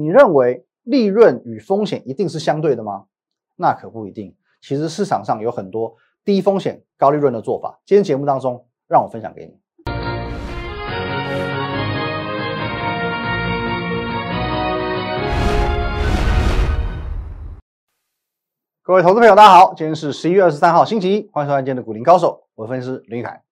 你认为利润与风险一定是相对的吗？那可不一定。其实市场上有很多低风险高利润的做法。今天节目当中，让我分享给你。各位投资朋友，大家好，今天是十一月二十三号，星期一，欢迎收看今天的股林高手，我是分析师林凯。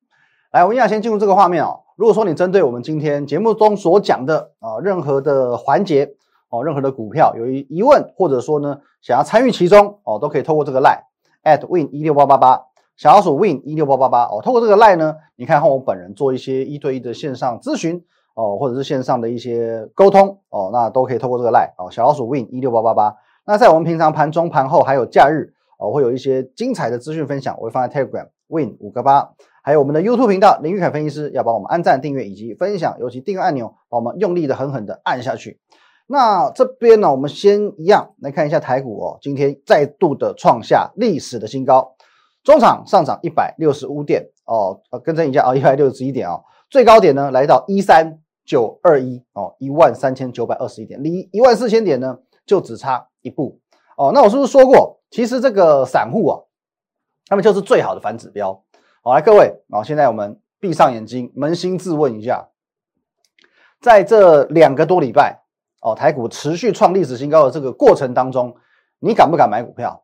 来，我们一下先进入这个画面哦。如果说你针对我们今天节目中所讲的啊任何的环节哦，任何的股票有疑问，或者说呢想要参与其中哦，都可以透过这个 line at win 一六八八八小老鼠 win 一六八八八哦，透过这个 line 呢，你看和我本人做一些一对一的线上咨询哦，或者是线上的一些沟通哦，那都可以透过这个 line 哦，小老鼠 win 一六八八八。那在我们平常盘中、盘后还有假日哦，会有一些精彩的资讯分享，我会放在 Telegram Win 五个八，还有我们的 YouTube 频道林玉凯分析师要帮我们按赞、订阅以及分享，尤其订阅按钮，帮我们用力的、狠狠的按下去。那这边呢，我们先一样来看一下台股哦，今天再度的创下历史的新高，中场上涨一百六十五点哦，呃，更正一下哦，一百六十一点哦，最高点呢来到一三九二一哦，一万三千九百二十一点，离一万四千点呢就只差。一步哦，那我是不是说过，其实这个散户啊，他们就是最好的反指标。好，来各位啊，现在我们闭上眼睛，扪心自问一下，在这两个多礼拜哦，台股持续创历史新高的这个过程当中，你敢不敢买股票？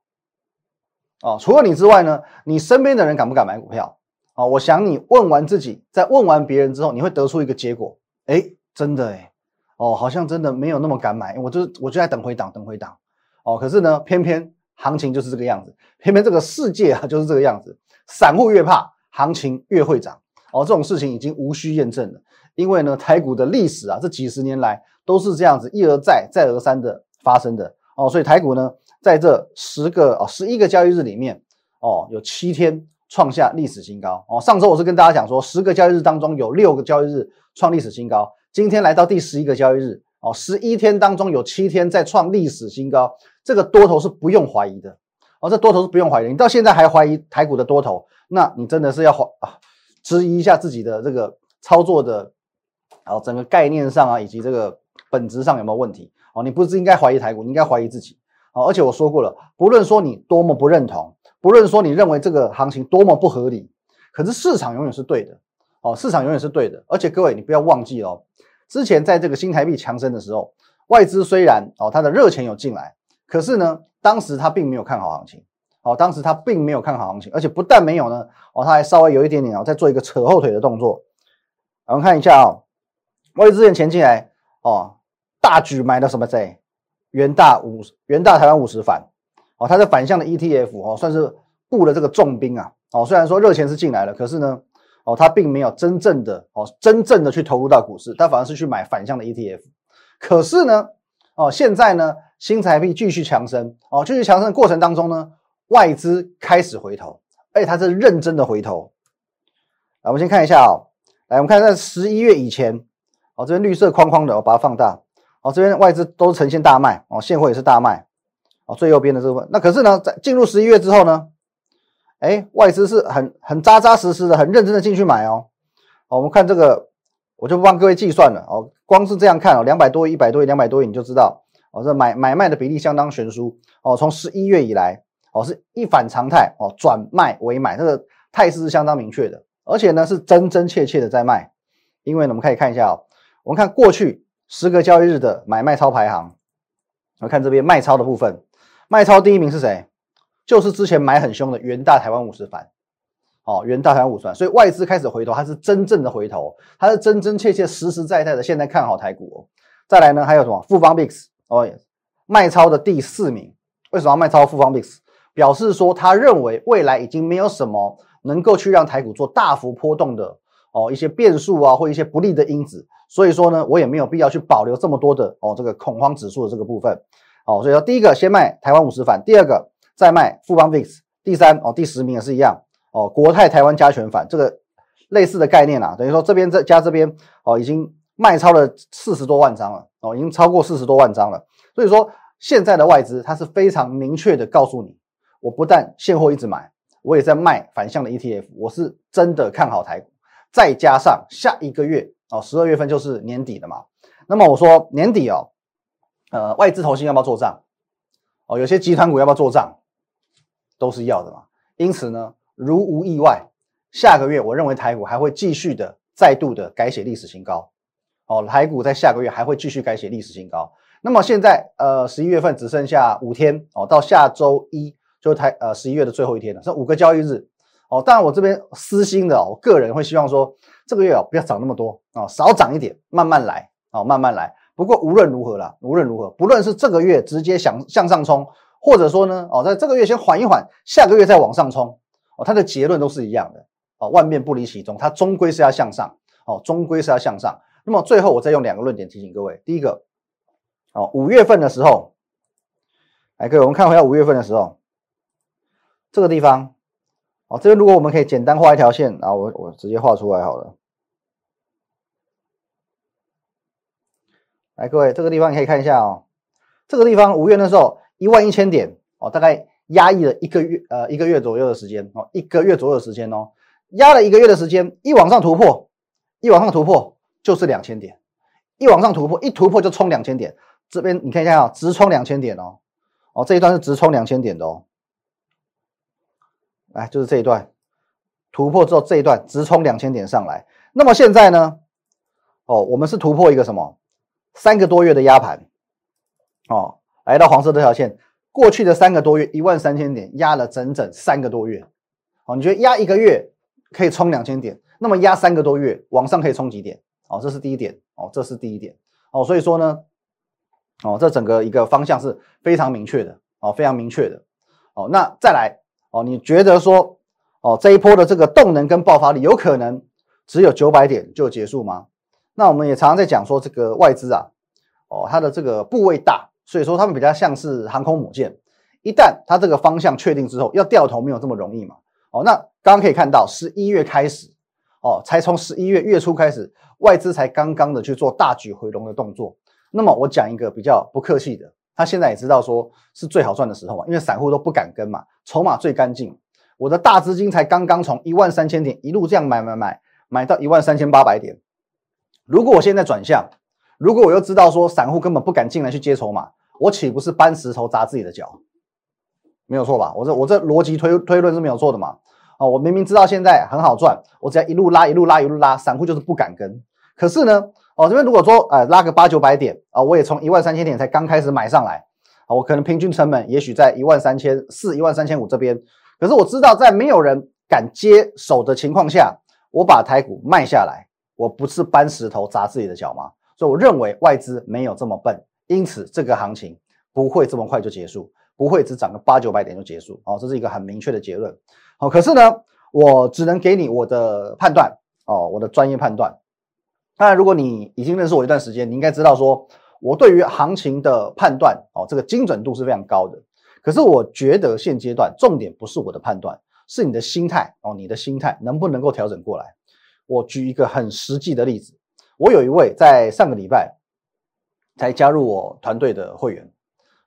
哦，除了你之外呢，你身边的人敢不敢买股票？哦，我想你问完自己，在问完别人之后，你会得出一个结果，哎，真的哎，哦，好像真的没有那么敢买，我就我就在等回档，等回档。哦，可是呢，偏偏行情就是这个样子，偏偏这个世界啊就是这个样子，散户越怕，行情越会涨。哦，这种事情已经无需验证了，因为呢，台股的历史啊，这几十年来都是这样子一而再、再而三的发生的。哦，所以台股呢，在这十个哦十一个交易日里面，哦，有七天创下历史新高。哦，上周我是跟大家讲说，十个交易日当中有六个交易日创历史新高，今天来到第十一个交易日。哦，十一天当中有七天在创历史新高，这个多头是不用怀疑的。哦，这多头是不用怀疑，你到现在还怀疑台股的多头，那你真的是要怀啊，质疑一下自己的这个操作的，哦，整个概念上啊，以及这个本质上有没有问题？哦，你不是应该怀疑台股，你应该怀疑自己。哦，而且我说过了，不论说你多么不认同，不论说你认为这个行情多么不合理，可是市场永远是对的。哦，市场永远是对的。而且各位，你不要忘记哦。之前在这个新台币强升的时候，外资虽然哦它的热钱有进来，可是呢，当时它并没有看好行情，哦，当时他并没有看好行情，而且不但没有呢，哦，他还稍微有一点点哦，在做一个扯后腿的动作。我们看一下啊，外资钱钱进来哦，大举买的什么在元大五元大台湾五十反，哦，它是反向的 ETF 哦，算是布了这个重兵啊，哦，虽然说热钱是进来了，可是呢。哦，他并没有真正的哦，真正的去投入到股市，他反而是去买反向的 ETF。可是呢，哦，现在呢，新台币继续强升，哦，继续强升的过程当中呢，外资开始回头，而且它是认真的回头。来，我们先看一下哦，来，我们看在十一月以前，哦，这边绿色框框的，我把它放大，哦，这边外资都呈现大卖，哦，现货也是大卖，哦，最右边的这部分。那可是呢，在进入十一月之后呢？哎，外资是很很扎扎实实的、很认真的进去买哦。我们看这个，我就不帮各位计算了哦。光是这样看哦，两百多亿、一百多亿、两百多亿，你就知道哦，这买买卖的比例相当悬殊哦。从十一月以来哦，是一反常态哦，转卖为买，这个态势是相当明确的，而且呢是真真切切的在卖。因为呢，我们可以看一下哦，我们看过去十个交易日的买卖超排行，我看这边卖超的部分，卖超第一名是谁？就是之前买很凶的元大台湾五十反，哦，元大台湾五十反，所以外资开始回头，它是真正的回头，它是真真切切、实实在在的现在看好台股哦。再来呢，还有什么富邦 Bix？哦，卖超的第四名，为什么要卖超富邦 Bix？表示说他认为未来已经没有什么能够去让台股做大幅波动的哦一些变数啊，或一些不利的因子，所以说呢，我也没有必要去保留这么多的哦这个恐慌指数的这个部分，哦，所以说第一个先卖台湾五十反，第二个。再卖富邦 VIX，第三哦，第十名也是一样哦。国泰台湾加权反这个类似的概念啊，等于说这边这加这边哦，已经卖超了四十多万张了哦，已经超过四十多万张了。所以说现在的外资它是非常明确的告诉你，我不但现货一直买，我也在卖反向的 ETF，我是真的看好台股。再加上下一个月哦，十二月份就是年底了嘛，那么我说年底哦，呃，外资投信要不要做账？哦，有些集团股要不要做账？都是要的嘛。因此呢，如无意外，下个月我认为台股还会继续的再度的改写历史新高。哦，台股在下个月还会继续改写历史新高。那么现在呃，十一月份只剩下五天哦，到下周一就台呃十一月的最后一天了，剩五个交易日。哦，当然我这边私心的，我个人会希望说这个月哦不要涨那么多啊，少涨一点，慢慢来哦，慢慢来。不过无论如何啦，无论如何，不论是这个月直接想向上冲，或者说呢，哦，在这个月先缓一缓，下个月再往上冲，哦，它的结论都是一样的，哦，万变不离其宗，它终归是要向上，哦，终归是要向上。那么最后我再用两个论点提醒各位，第一个，哦，五月份的时候，来各位，我们看回到五月份的时候，这个地方，哦，这边如果我们可以简单画一条线啊，我我直接画出来好了。来，各位，这个地方你可以看一下哦。这个地方五月的时候一万一千点哦，大概压抑了一个月，呃，一个月左右的时间哦，一个月左右的时间哦，压了一个月的时间，一往上突破，一往上突破就是两千点，一往上突破，一突破就冲两千点。这边你看一下啊，直冲两千点哦，哦，这一段是直冲两千点的哦。来，就是这一段突破之后，这一段直冲两千点上来。那么现在呢？哦，我们是突破一个什么？三个多月的压盘，哦，来到黄色这条线，过去的三个多月一万三千点压了整整三个多月，哦，你觉得压一个月可以冲两千点，那么压三个多月往上可以冲几点？哦，这是第一点，哦，这是第一点，哦，所以说呢，哦，这整个一个方向是非常明确的，哦，非常明确的，哦，那再来，哦，你觉得说，哦，这一波的这个动能跟爆发力有可能只有九百点就结束吗？那我们也常常在讲说，这个外资啊，哦，它的这个部位大，所以说他们比较像是航空母舰，一旦它这个方向确定之后，要掉头没有这么容易嘛。哦，那刚刚可以看到，十一月开始，哦，才从十一月月初开始，外资才刚刚的去做大举回笼的动作。那么我讲一个比较不客气的，他现在也知道说是最好赚的时候嘛，因为散户都不敢跟嘛，筹码最干净，我的大资金才刚刚从一万三千点一路这样买买买买到一万三千八百点。如果我现在转向，如果我又知道说散户根本不敢进来去接筹码，我岂不是搬石头砸自己的脚？没有错吧？我这我这逻辑推推论是没有错的嘛？哦，我明明知道现在很好赚，我只要一路拉一路拉一路拉，散户就是不敢跟。可是呢，哦这边如果说呃拉个八九百点啊，我也从一万三千点才刚开始买上来，啊我可能平均成本也许在一万三千四、一万三千五这边。可是我知道在没有人敢接手的情况下，我把台股卖下来。我不是搬石头砸自己的脚吗？所以我认为外资没有这么笨，因此这个行情不会这么快就结束，不会只涨个八九百点就结束。哦，这是一个很明确的结论。好，可是呢，我只能给你我的判断哦，我的专业判断。当然，如果你已经认识我一段时间，你应该知道说我对于行情的判断哦，这个精准度是非常高的。可是我觉得现阶段重点不是我的判断，是你的心态哦，你的心态能不能够调整过来？我举一个很实际的例子，我有一位在上个礼拜才加入我团队的会员，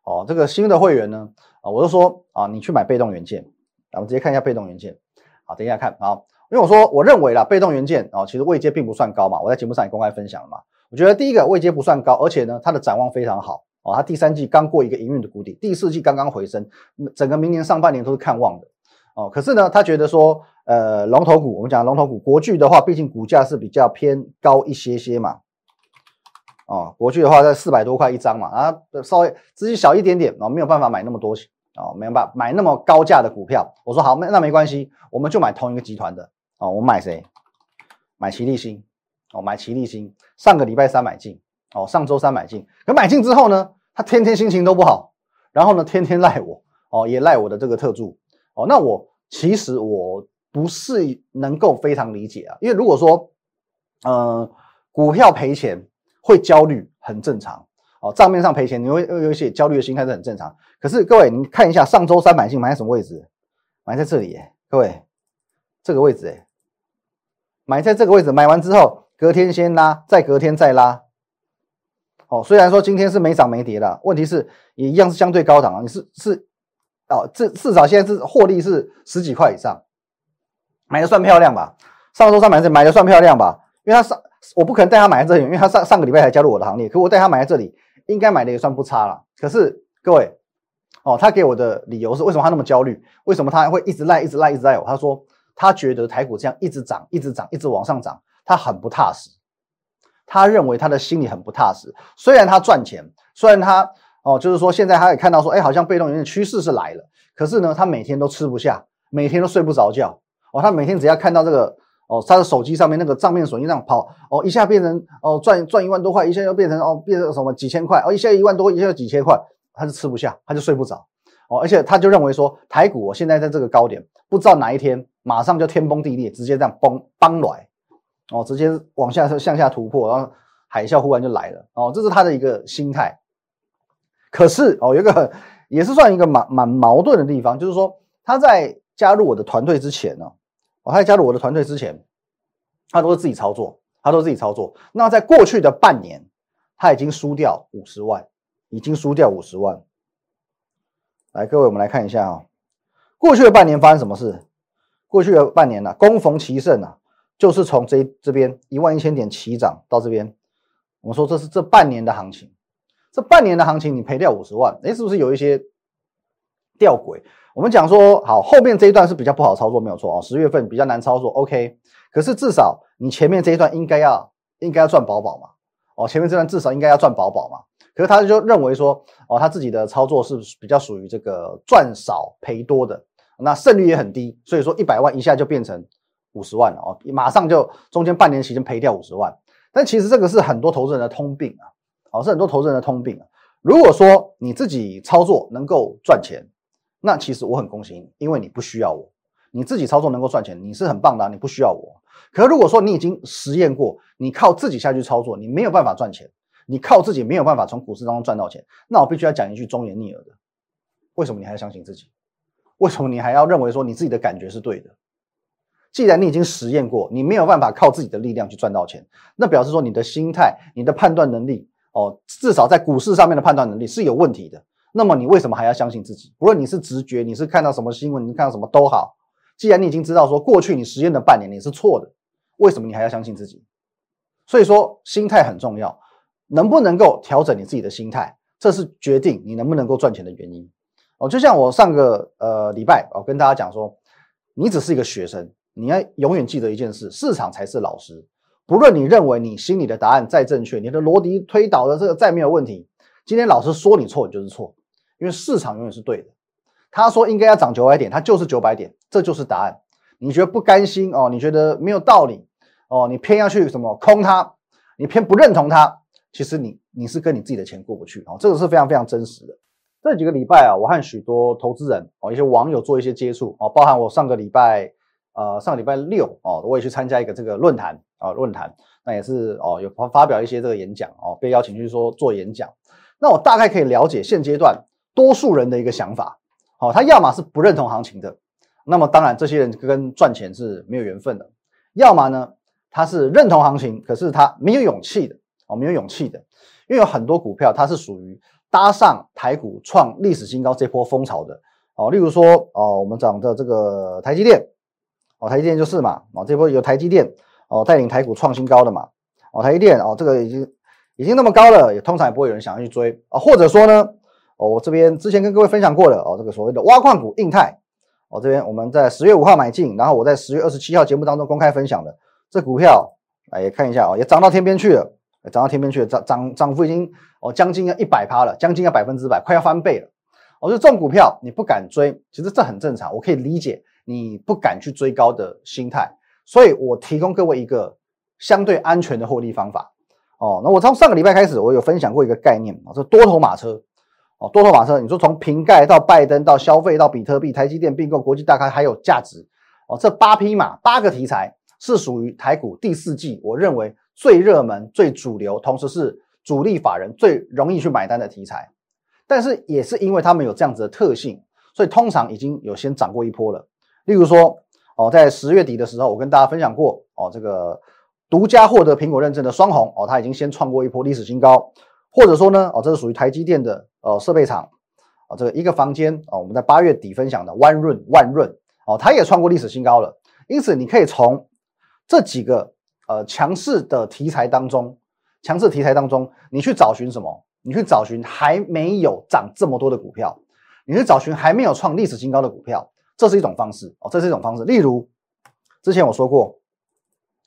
哦，这个新的会员呢，啊，我就说啊，你去买被动元件，我们直接看一下被动元件，好，等一下看啊，因为我说我认为啦，被动元件啊，其实位阶并不算高嘛，我在节目上也公开分享了嘛，我觉得第一个位阶不算高，而且呢，它的展望非常好，哦，它第三季刚过一个营运的谷底，第四季刚刚回升，整个明年上半年都是看望的，哦，可是呢，他觉得说。呃，龙头股，我们讲龙头股，国巨的话，毕竟股价是比较偏高一些些嘛。哦，国巨的话在四百多块一张嘛，啊，稍微资金小一点点，啊，没有办法买那么多钱，哦，没有办法买那么高价的股票。我说好，那那没关系，我们就买同一个集团的。哦，我买谁？买齐力新。哦，买齐力新。上个礼拜三买进，哦，上周三买进。可买进之后呢，他天天心情都不好，然后呢，天天赖我，哦，也赖我的这个特助。哦，那我其实我。不是能够非常理解啊，因为如果说，呃，股票赔钱会焦虑，很正常哦。账面上赔钱，你会有一些焦虑的心态是很正常。可是各位，你看一下上周三买进买在什么位置？买在这里，各位，这个位置，哎，买在这个位置，买完之后，隔天先拉，再隔天再拉。哦，虽然说今天是没涨没跌的，问题是也一样是相对高档啊。你是是哦，至至少现在是获利是十几块以上。买的算漂亮吧，上周三买的买的算漂亮吧，因为他上我不可能带他买在这里，因为他上上个礼拜才加入我的行列，可我带他买在这里，应该买的也算不差了。可是各位，哦，他给我的理由是为什么他那么焦虑？为什么他会一直赖、一直赖、一直赖我？他说他觉得台股这样一直涨、一直涨、一直往上涨，他很不踏实。他认为他的心里很不踏实。虽然他赚钱，虽然他哦，就是说现在他也看到说，哎，好像被动元件趋势是来了。可是呢，他每天都吃不下，每天都睡不着觉。哦，他每天只要看到这个。哦，他的手机上面那个账面损益这样跑，哦，一下变成哦赚赚一万多块，一下又变成哦变成什么几千块，哦一下一万多，一下几千块，他就吃不下，他就睡不着，哦，而且他就认为说台股我现在在这个高点，不知道哪一天马上就天崩地裂，直接这样崩崩来，哦，直接往下向下突破，然后海啸忽然就来了，哦，这是他的一个心态。可是哦，有一个也是算一个蛮蛮矛盾的地方，就是说他在加入我的团队之前呢。他在加入我的团队之前，他都是自己操作，他都是自己操作。那在过去的半年，他已经输掉五十万，已经输掉五十万。来，各位，我们来看一下啊，过去的半年发生什么事？过去的半年呢，攻逢其胜啊，就是从这这边一万一千点起涨到这边，我们说这是这半年的行情，这半年的行情你赔掉五十万，哎，是不是有一些吊诡？我们讲说好，后面这一段是比较不好操作，没有错哦。十月份比较难操作，OK。可是至少你前面这一段应该要应该要赚饱饱嘛，哦，前面这段至少应该要赚饱饱嘛。可是他就认为说，哦，他自己的操作是比较属于这个赚少赔多的，那胜率也很低，所以说一百万一下就变成五十万了哦，马上就中间半年时间赔掉五十万。但其实这个是很多投资人的通病啊，哦，是很多投资人的通病啊。如果说你自己操作能够赚钱，那其实我很恭喜你，因为你不需要我，你自己操作能够赚钱，你是很棒的，你不需要我。可如果说你已经实验过，你靠自己下去操作，你没有办法赚钱，你靠自己没有办法从股市当中赚到钱，那我必须要讲一句忠言逆耳的：为什么你还要相信自己？为什么你还要认为说你自己的感觉是对的？既然你已经实验过，你没有办法靠自己的力量去赚到钱，那表示说你的心态、你的判断能力，哦，至少在股市上面的判断能力是有问题的。那么你为什么还要相信自己？不论你是直觉，你是看到什么新闻，你看到什么都好。既然你已经知道说过去你实验的半年你是错的，为什么你还要相信自己？所以说心态很重要，能不能够调整你自己的心态，这是决定你能不能够赚钱的原因。哦，就像我上个呃礼拜哦跟大家讲说，你只是一个学生，你要永远记得一件事：市场才是老师。不论你认为你心里的答案再正确，你的逻辑推导的这个再没有问题，今天老师说你错，你就是错。因为市场永远是对的，他说应该要涨九百点，它就是九百点，这就是答案。你觉得不甘心哦？你觉得没有道理哦？你偏要去什么空它？你偏不认同它？其实你你是跟你自己的钱过不去哦，这个是非常非常真实的。这几个礼拜啊，我和许多投资人哦，一些网友做一些接触哦，包含我上个礼拜呃上礼拜六哦，我也去参加一个这个论坛啊论坛，那也是哦有发发表一些这个演讲哦，被邀请去说做演讲。那我大概可以了解现阶段。多数人的一个想法，好，他要么是不认同行情的，那么当然这些人跟赚钱是没有缘分的；要么呢，他是认同行情，可是他没有勇气的，哦，没有勇气的，因为有很多股票它是属于搭上台股创历史新高这波风潮的，哦，例如说，哦，我们讲的这个台积电，台积电就是嘛，哦，这波有台积电，哦，带领台股创新高的嘛，哦，台积电，哦，这个已经已经那么高了，也通常也不会有人想要去追啊，或者说呢？哦，我这边之前跟各位分享过的哦，这个所谓的挖矿股印泰，哦这边我们在十月五号买进，然后我在十月二十七号节目当中公开分享的这股票，哎也看一下哦，也涨到天边去了，涨到天边去了，涨涨涨幅已经哦将近要一百趴了，将近要百分之百，快要翻倍了。我说这种股票你不敢追，其实这很正常，我可以理解你不敢去追高的心态，所以我提供各位一个相对安全的获利方法。哦，那我从上个礼拜开始，我有分享过一个概念啊，这多头马车。哦，多头马车，你说从瓶盖到拜登到消费到比特币、台积电并购国际大咖还有价值哦，这八匹马八个题材是属于台股第四季，我认为最热门、最主流，同时是主力法人最容易去买单的题材。但是也是因为他们有这样子的特性，所以通常已经有先涨过一波了。例如说，哦，在十月底的时候，我跟大家分享过哦，这个独家获得苹果认证的双红哦，它已经先创过一波历史新高。或者说呢，哦，这是属于台积电的呃设备厂，啊，这个一个房间啊，我们在八月底分享的万润万润，哦，它也创过历史新高了。因此，你可以从这几个呃强势的题材当中，强势题材当中，你去找寻什么？你去找寻还没有涨这么多的股票，你去找寻还没有创历史新高的股票，这是一种方式哦，这是一种方式。例如之前我说过，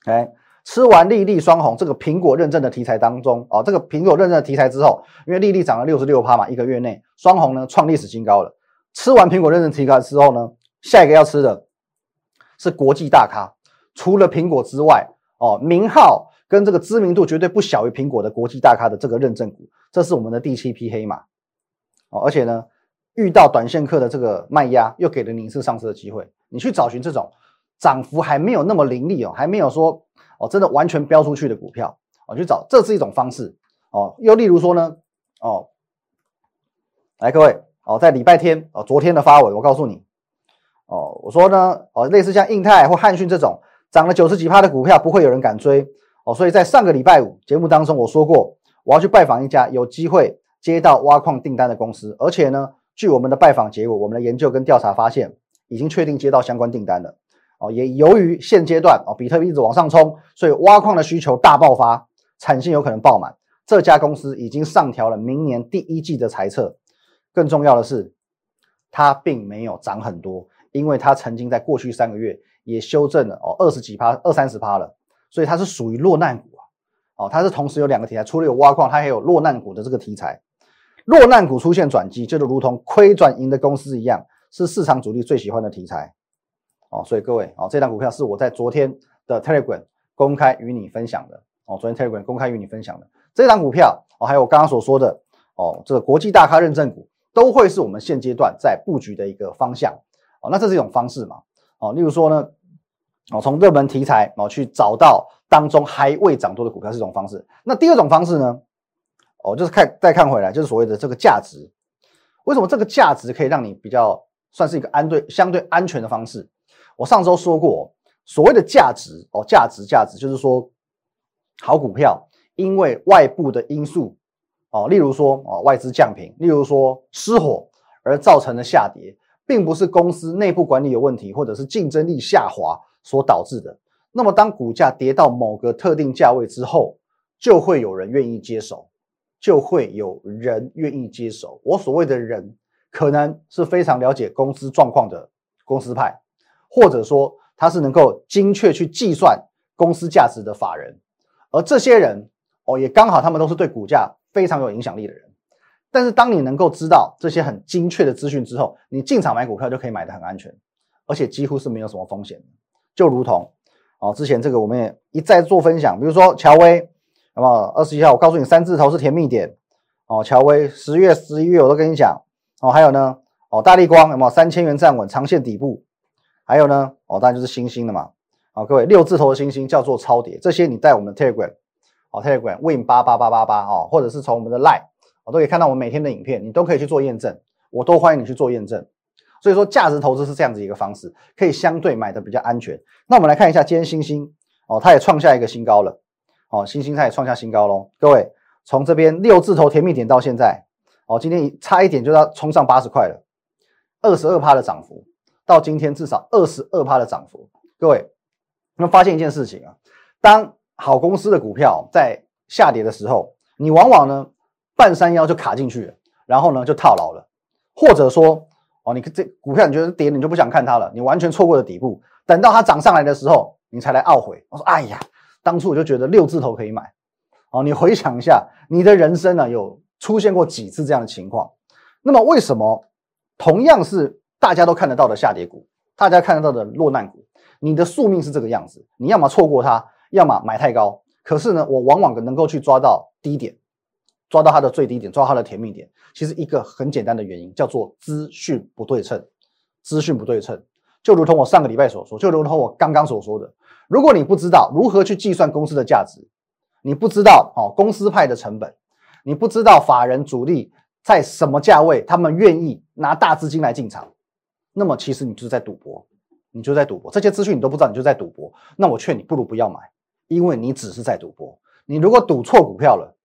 哎，吃完利利双红这个苹果认证的题材当中哦，这个苹果认证的题材之后，因为利利涨了六十六趴嘛，一个月内双红呢创历史新高了。吃完苹果认证题材之后呢，下一个要吃的是国际大咖，除了苹果之外哦，名号。跟这个知名度绝对不小于苹果的国际大咖的这个认证股，这是我们的第七批黑马哦。而且呢，遇到短线客的这个卖压，又给了你一次上市的机会。你去找寻这种涨幅还没有那么凌厉哦，还没有说哦真的完全飙出去的股票哦，去找，这是一种方式哦。又例如说呢，哦，来各位哦，在礼拜天哦，昨天的发文，我告诉你哦，我说呢哦，类似像印泰或汉讯这种涨了九十几趴的股票，不会有人敢追。哦，所以在上个礼拜五节目当中，我说过我要去拜访一家有机会接到挖矿订单的公司，而且呢，据我们的拜访结果，我们的研究跟调查发现，已经确定接到相关订单了。哦，也由于现阶段哦，比特币一直往上冲，所以挖矿的需求大爆发，产线有可能爆满。这家公司已经上调了明年第一季的财测。更重要的是，它并没有涨很多，因为它曾经在过去三个月也修正了哦，二十几趴、二三十趴了。所以它是属于落难股啊，哦，它是同时有两个题材，除了有挖矿，它还有落难股的这个题材。落难股出现转机，就是如同亏转盈的公司一样，是市场主力最喜欢的题材。哦，所以各位，哦，这张股票是我在昨天的 Telegram 公开与你分享的。哦，昨天 Telegram 公开与你分享的这张股票，哦，还有我刚刚所说的，哦，这个国际大咖认证股，都会是我们现阶段在布局的一个方向。哦，那这是一种方式嘛？哦，例如说呢？哦，从热门题材哦去找到当中还未涨多的股票是一种方式。那第二种方式呢？哦，就是看再看回来，就是所谓的这个价值。为什么这个价值可以让你比较算是一个安对相对安全的方式？我上周说过，所谓的价值哦，价值价值就是说，好股票因为外部的因素哦，例如说哦外资降频，例如说失火而造成的下跌，并不是公司内部管理有问题，或者是竞争力下滑。所导致的，那么当股价跌到某个特定价位之后，就会有人愿意接手，就会有人愿意接手。我所谓的人，可能是非常了解公司状况的公司派，或者说他是能够精确去计算公司价值的法人，而这些人哦，也刚好他们都是对股价非常有影响力的人。但是当你能够知道这些很精确的资讯之后，你进场买股票就可以买得很安全，而且几乎是没有什么风险。就如同哦，之前这个我们也一再做分享，比如说乔威，那么二十一号我告诉你三字头是甜蜜点哦，乔威十月、十一月我都跟你讲哦，还有呢哦，大力光有没有三千元站稳长线底部？还有呢哦，当然就是星星的嘛，好，各位六字头的星星叫做超跌，这些你在我们的 Telegram 哦 Telegram Win 八八八八八哦，或者是从我们的 Line 我都可以看到我们每天的影片，你都可以去做验证，我都欢迎你去做验证。所以说，价值投资是这样子一个方式，可以相对买的比较安全。那我们来看一下今天星星哦，它也创下一个新高了哦，星星它也创下新高喽。各位，从这边六字头甜蜜点到现在哦，今天差一点就要冲上八十块了，二十二趴的涨幅，到今天至少二十二趴的涨幅。各位，你们发现一件事情啊，当好公司的股票在下跌的时候，你往往呢半山腰就卡进去了，然后呢就套牢了，或者说。哦，你这股票你觉得跌，你就不想看它了，你完全错过了底部。等到它涨上来的时候，你才来懊悔。我说，哎呀，当初我就觉得六字头可以买。哦，你回想一下，你的人生呢，有出现过几次这样的情况？那么为什么同样是大家都看得到的下跌股，大家看得到的落难股，你的宿命是这个样子？你要么错过它，要么买太高。可是呢，我往往能够去抓到低点。抓到它的最低点，抓它的甜蜜点，其实一个很简单的原因叫做资讯不对称。资讯不对称，就如同我上个礼拜所说，就如同我刚刚所说的，如果你不知道如何去计算公司的价值，你不知道哦公司派的成本，你不知道法人主力在什么价位，他们愿意拿大资金来进场，那么其实你就是在赌博，你就在赌博。这些资讯你都不知道，你就在赌博。那我劝你不如不要买，因为你只是在赌博。你如果赌错股票了。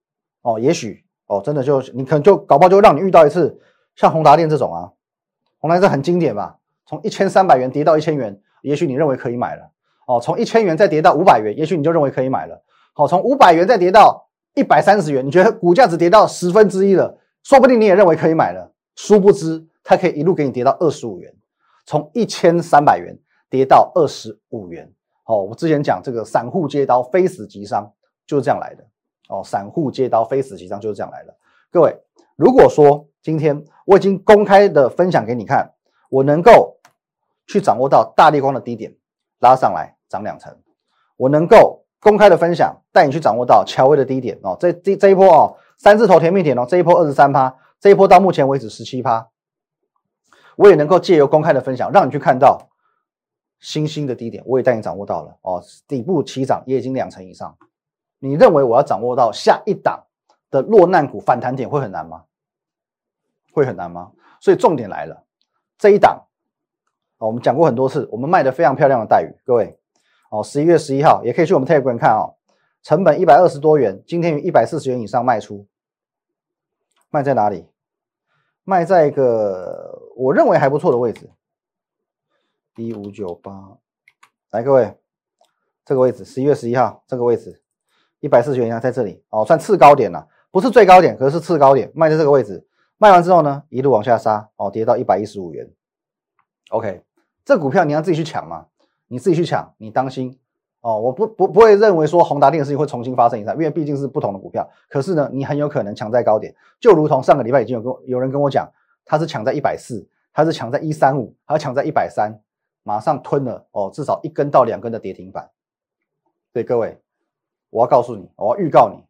哦，也许哦，真的就你可能就搞不好就让你遇到一次像宏达电这种啊，宏达电很经典吧？从一千三百元跌到一千元，也许你认为可以买了。哦，从一千元再跌到五百元，也许你就认为可以买了。好，从五百元再跌到一百三十元，你觉得股价只跌到十分之一了，说不定你也认为可以买了，殊不知它可以一路给你跌到二十五元，从一千三百元跌到二十五元。哦，我之前讲这个散户接刀非死即伤就是这样来的。哦，散户接刀非死即伤就是这样来的。各位，如果说今天我已经公开的分享给你看，我能够去掌握到大力光的低点拉上来涨两成，我能够公开的分享带你去掌握到乔威的低点哦，这这这一波哦三字头甜蜜点哦，这一波二十三趴，这一波到目前为止十七趴，我也能够借由公开的分享让你去看到。新兴的低点，我也带你掌握到了哦。底部起涨也已经两成以上。你认为我要掌握到下一档的落难股反弹点会很难吗？会很难吗？所以重点来了，这一档哦，我们讲过很多次，我们卖的非常漂亮的待遇，各位哦，十一月十一号也可以去我们 Telegram 看哦，成本一百二十多元，今天于一百四十元以上卖出，卖在哪里？卖在一个我认为还不错的位置。一五九八，来各位，这个位置十一月十一号这个位置，一百四十元以下在这里哦，算次高点了，不是最高点，可是次高点，卖在这个位置，卖完之后呢，一路往下杀哦，跌到一百一十五元。OK，这股票你要自己去抢嘛，你自己去抢，你当心哦，我不不不会认为说宏达电的事情会重新发生一次，因为毕竟是不同的股票，可是呢，你很有可能抢在高点，就如同上个礼拜已经有跟有人跟我讲，他是抢在一百四，他是抢在一三五，他抢在一百三。马上吞了哦，至少一根到两根的跌停板。对各位，我要告诉你，我要预告你，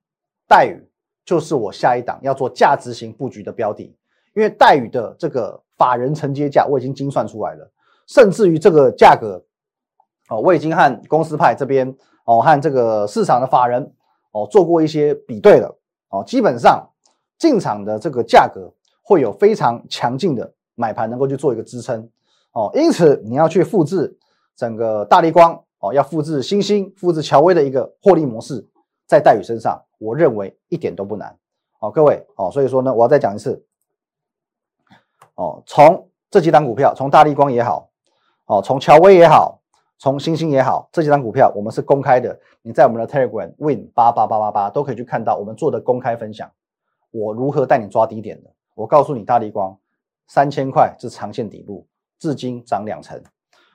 待遇就是我下一档要做价值型布局的标的。因为待遇的这个法人承接价我已经精算出来了，甚至于这个价格我已经和公司派这边哦和这个市场的法人哦做过一些比对了哦，基本上进场的这个价格会有非常强劲的买盘能够去做一个支撑。哦，因此你要去复制整个大力光哦，要复制星星、复制乔威的一个获利模式，在戴宇身上，我认为一点都不难。哦，各位哦，所以说呢，我要再讲一次。哦，从这几档股票，从大力光也好，哦，从乔威也好，从星星也好，这几张股票我们是公开的，你在我们的 Telegram Win 八八八八八都可以去看到我们做的公开分享，我如何带你抓低点的。我告诉你，大力光三千块是长线底部。至今涨两成，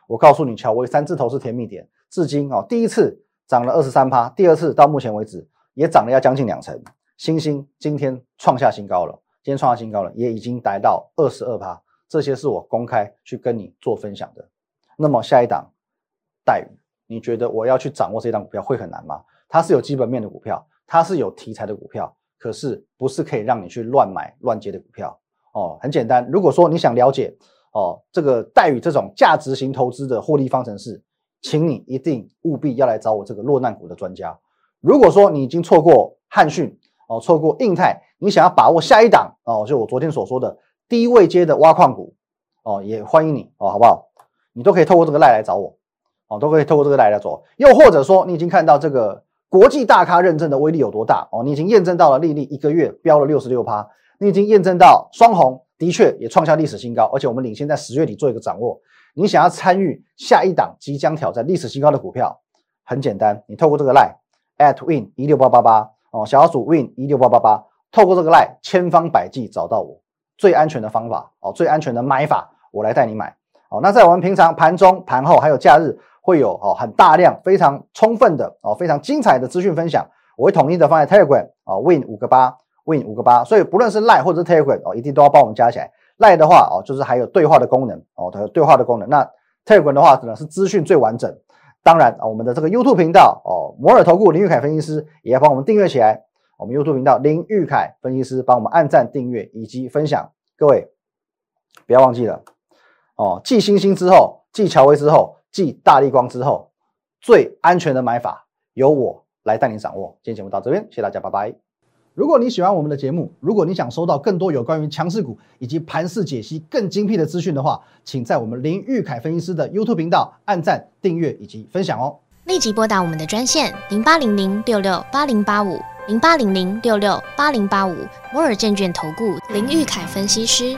我告诉你，乔威三字头是甜蜜点，至今哦，第一次涨了二十三趴，第二次到目前为止也涨了要将近两成。星星今天创下新高了，今天创下新高了，也已经达到二十二趴。这些是我公开去跟你做分享的。那么下一档待遇，你觉得我要去掌握这一档股票会很难吗？它是有基本面的股票，它是有题材的股票，可是不是可以让你去乱买乱接的股票哦。很简单，如果说你想了解。哦，这个待遇这种价值型投资的获利方程式，请你一定务必要来找我这个落难股的专家。如果说你已经错过汉讯哦，错过印泰，你想要把握下一档哦，就我昨天所说的低位阶的挖矿股哦，也欢迎你哦，好不好？你都可以透过这个赖来找我哦，都可以透过这个赖来做。又或者说，你已经看到这个国际大咖认证的威力有多大哦，你已经验证到了丽丽一个月飙了六十六趴，你已经验证到双红。的确也创下历史新高，而且我们领先在十月底做一个掌握。你想要参与下一档即将挑战历史新高的股票，很简单，你透过这个 line at win 一六八八八哦，小鼠 win 一六八八八，透过这个 line 千方百计找到我最安全的方法哦，最安全的买法，我来带你买哦。那在我们平常盘中、盘后还有假日，会有哦很大量、非常充分的哦非常精彩的资讯分享，我会统一的放在 Telegram 啊 win 五个八。Win 五个八，所以不论是 Line 或者是 Telegram 哦，一定都要帮我们加起来。Line 的话哦，就是还有对话的功能哦，它有对话的功能。那 Telegram 的话呢，是资讯最完整。当然啊，我们的这个 YouTube 频道哦，摩尔投顾林玉凯分析师也要帮我们订阅起来。我们 YouTube 频道林玉凯分析师帮我们按赞、订阅以及分享。各位不要忘记了哦，继星星之后，继乔威之后，继大力光之后，最安全的买法由我来带您掌握。今天节目到这边，谢谢大家，拜拜。如果你喜欢我们的节目，如果你想收到更多有关于强势股以及盘势解析更精辟的资讯的话，请在我们林玉凯分析师的 YouTube 频道按赞、订阅以及分享哦。立即拨打我们的专线零八零零六六八零八五零八零零六六八零八五摩尔证券投顾林玉凯分析师。